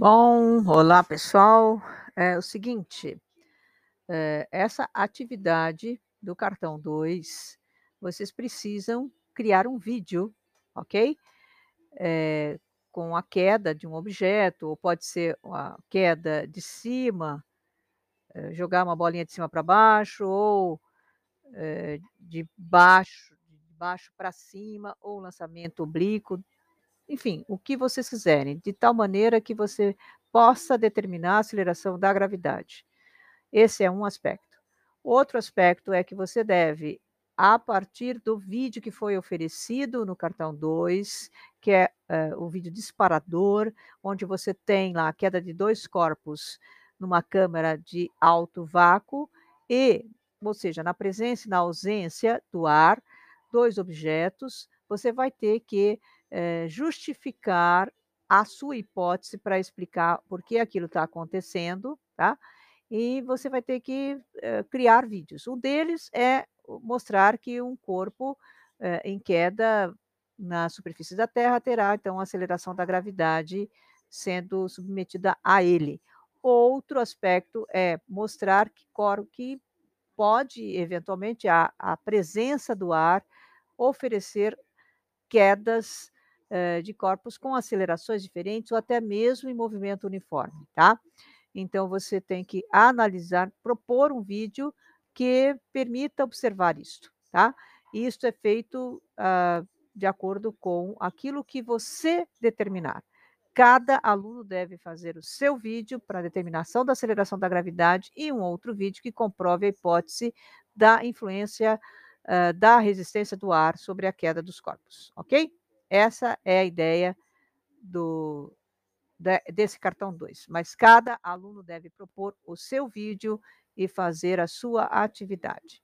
Bom, olá pessoal. É o seguinte, eh, essa atividade do cartão 2, vocês precisam criar um vídeo, ok? Eh, com a queda de um objeto, ou pode ser a queda de cima, eh, jogar uma bolinha de cima para baixo, ou, de baixo de baixo para cima, ou lançamento oblíquo, enfim, o que vocês quiserem, de tal maneira que você possa determinar a aceleração da gravidade. Esse é um aspecto. Outro aspecto é que você deve, a partir do vídeo que foi oferecido no cartão 2, que é, eh, o vídeo disparador, onde você tem lá a queda de 2 corpos numa câmara de alto vácuo e, ou seja, na presença e na ausência do ar, 2 objetos, você vai ter que, eh, justificar a sua hipótese para explicar por que aquilo está acontecendo, tá? E você vai ter que, eh, criar vídeos. Um deles é mostrar que um corpo, eh, em queda na superfície da Terra terá, então, a aceleração da gravidade sendo submetida a ele. Outro aspecto é mostrar que que pode, eventualmente, a a presença do ar oferecer quedas, eh, de corpos com acelerações diferentes ou até mesmo em movimento uniforme, tá? Então você tem que analisar, propor um vídeo que permita observar isto, tá? Isto é feito, hã, de acordo com aquilo que você determinar. Cada aluno deve fazer o seu vídeo para determinação da aceleração da gravidade e um outro vídeo que comprove a hipótese da influência, hã, da resistência do ar sobre a queda dos corpos, ok? Essa é a ideia do de desse cartão 2, mas cada aluno deve propor o seu vídeo e fazer a sua atividade.